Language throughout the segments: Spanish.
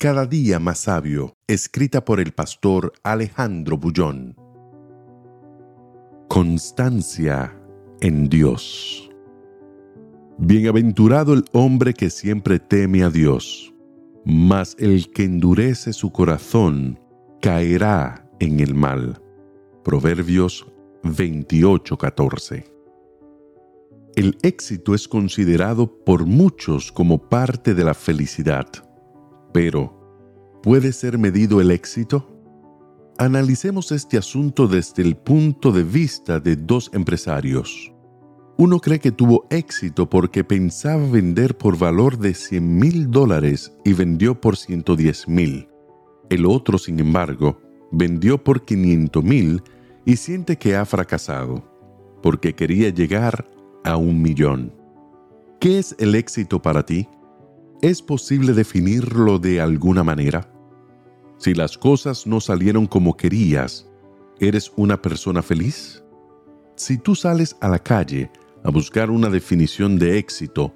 Cada día más sabio, escrita por el pastor Alejandro Bullón. Constancia en Dios. Bienaventurado el hombre que siempre teme a Dios, mas el que endurece su corazón caerá en el mal. Proverbios 28:14. El éxito es considerado por muchos como parte de la felicidad pero, ¿puede ser medido el éxito? Analicemos este asunto desde el punto de vista de dos empresarios. Uno cree que tuvo éxito porque pensaba vender por valor de 100 mil dólares y vendió por 110 mil. El otro, sin embargo, vendió por 500 mil y siente que ha fracasado porque quería llegar a un millón. ¿Qué es el éxito para ti? ¿Es posible definirlo de alguna manera? Si las cosas no salieron como querías, ¿eres una persona feliz? Si tú sales a la calle a buscar una definición de éxito,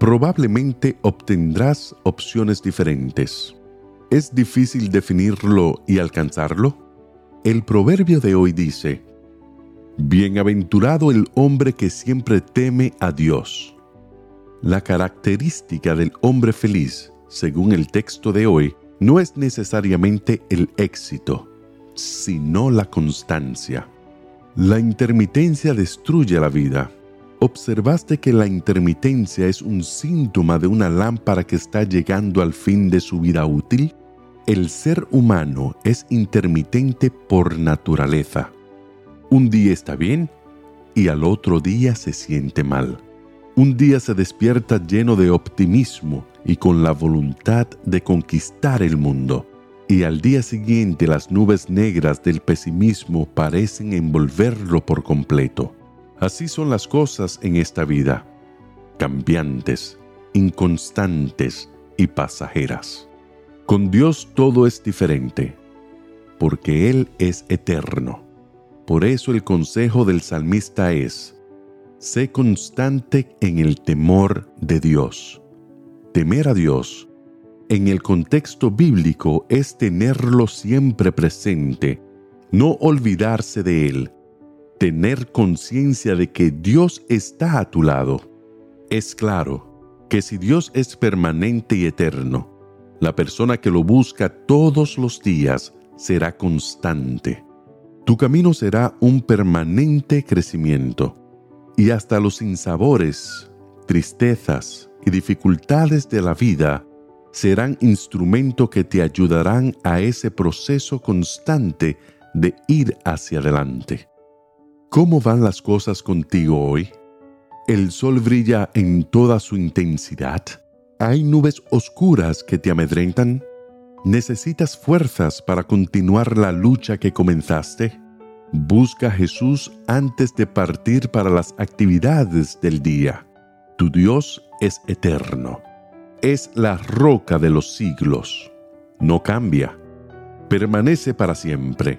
probablemente obtendrás opciones diferentes. ¿Es difícil definirlo y alcanzarlo? El proverbio de hoy dice, Bienaventurado el hombre que siempre teme a Dios la característica del hombre feliz, según el texto de hoy, no es necesariamente el éxito, sino la constancia. La intermitencia destruye la vida. ¿Observaste que la intermitencia es un síntoma de una lámpara que está llegando al fin de su vida útil? El ser humano es intermitente por naturaleza. Un día está bien y al otro día se siente mal. Un día se despierta lleno de optimismo y con la voluntad de conquistar el mundo. Y al día siguiente las nubes negras del pesimismo parecen envolverlo por completo. Así son las cosas en esta vida, cambiantes, inconstantes y pasajeras. Con Dios todo es diferente, porque Él es eterno. Por eso el consejo del salmista es, Sé constante en el temor de Dios. Temer a Dios, en el contexto bíblico, es tenerlo siempre presente, no olvidarse de Él, tener conciencia de que Dios está a tu lado. Es claro que si Dios es permanente y eterno, la persona que lo busca todos los días será constante. Tu camino será un permanente crecimiento y hasta los sinsabores, tristezas y dificultades de la vida serán instrumento que te ayudarán a ese proceso constante de ir hacia adelante. ¿Cómo van las cosas contigo hoy? ¿El sol brilla en toda su intensidad? ¿Hay nubes oscuras que te amedrentan? ¿Necesitas fuerzas para continuar la lucha que comenzaste? Busca a Jesús antes de partir para las actividades del día. Tu Dios es eterno. Es la roca de los siglos. No cambia. Permanece para siempre.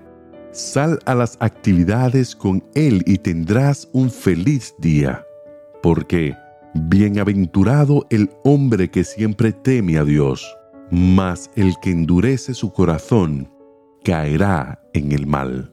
Sal a las actividades con Él y tendrás un feliz día. Porque bienaventurado el hombre que siempre teme a Dios, mas el que endurece su corazón caerá en el mal.